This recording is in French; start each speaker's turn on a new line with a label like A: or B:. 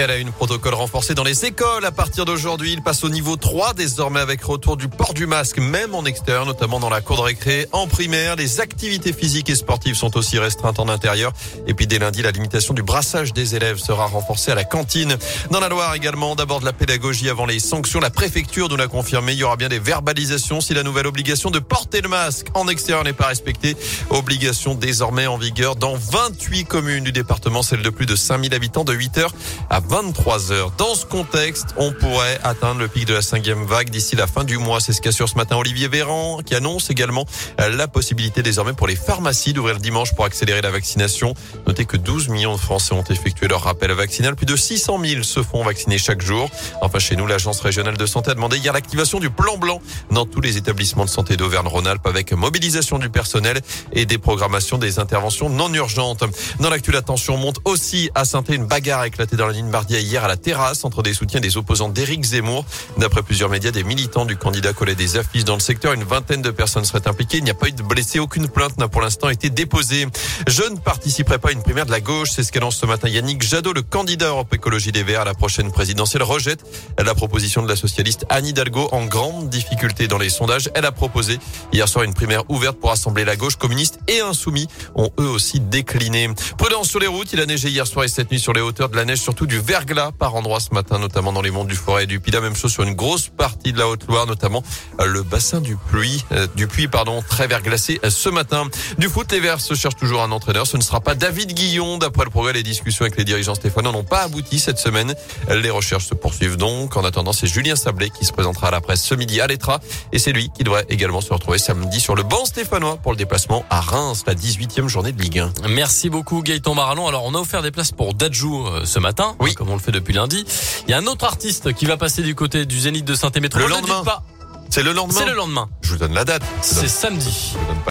A: Elle a une protocole renforcé dans les écoles. À partir d'aujourd'hui, il passe au niveau 3 désormais avec retour du port du masque, même en extérieur, notamment dans la cour de récré. En primaire, les activités physiques et sportives sont aussi restreintes en intérieur. Et puis dès lundi, la limitation du brassage des élèves sera renforcée à la cantine. Dans la Loire également, d'abord de la pédagogie avant les sanctions. La préfecture nous l'a confirmé. Il y aura bien des verbalisations si la nouvelle obligation de porter le masque en extérieur n'est pas respectée. Obligation désormais en vigueur dans 28 communes du département, celle de plus de 5000 habitants de 8h à 23 heures. Dans ce contexte, on pourrait atteindre le pic de la cinquième vague d'ici la fin du mois. C'est ce qu'assure ce matin Olivier Véran, qui annonce également la possibilité désormais pour les pharmacies d'ouvrir le dimanche pour accélérer la vaccination. Notez que 12 millions de Français ont effectué leur rappel vaccinal. Plus de 600 000 se font vacciner chaque jour. Enfin, chez nous, l'agence régionale de santé a demandé hier l'activation du plan blanc dans tous les établissements de santé d'Auvergne-Rhône-Alpes avec mobilisation du personnel et des programmations des interventions non urgentes. Dans l'actu, la tension monte aussi à saint Une bagarre éclatée dans la ligne Bardia hier à la terrasse entre des soutiens des opposants d'Éric Zemmour. D'après plusieurs médias, des militants du candidat collaient des affiches dans le secteur. Une vingtaine de personnes seraient impliquées. Il n'y a pas eu de blessés. Aucune plainte n'a pour l'instant été déposée. Je ne participerai pas à une primaire de la gauche. C'est ce qu'annonce ce matin Yannick Jadot, le candidat Europe Écologie des Verts à la prochaine présidentielle, rejette la proposition de la socialiste Anne Hidalgo en grande difficulté dans les sondages. Elle a proposé hier soir une primaire ouverte pour assembler la gauche communiste et insoumis ont eux aussi décliné. Prudence sur les routes. Il a neigé hier soir et cette nuit sur les hauteurs de la neige, surtout du verglas par endroits ce matin, notamment dans les monts du Forêt et du Puy. La même chose sur une grosse partie de la Haute-Loire, notamment euh, le bassin du Puy, euh, du Puy, pardon, très verglacé euh, ce matin. Du foot, les Verts se cherchent toujours un entraîneur. Ce ne sera pas David Guillon. D'après le progrès, les discussions avec les dirigeants stéphanois n'ont pas abouti cette semaine. Les recherches se poursuivent donc. En attendant, c'est Julien Sablé qui se présentera à la presse ce midi à l'Etra. Et c'est lui qui devrait également se retrouver samedi sur le banc stéphanois pour le déplacement à Reims, la 18e journée de Ligue 1.
B: Merci beaucoup Gaëtan Marallon. Alors on a offert des places pour Dajou ce matin,
A: oui.
B: Comme on le fait depuis lundi. Il y a un autre artiste qui va passer du côté du Zénith de Saint-Émetro.
A: Le lendemain. C'est le lendemain.
B: C'est le lendemain.
A: Je vous donne la date.
B: C'est samedi.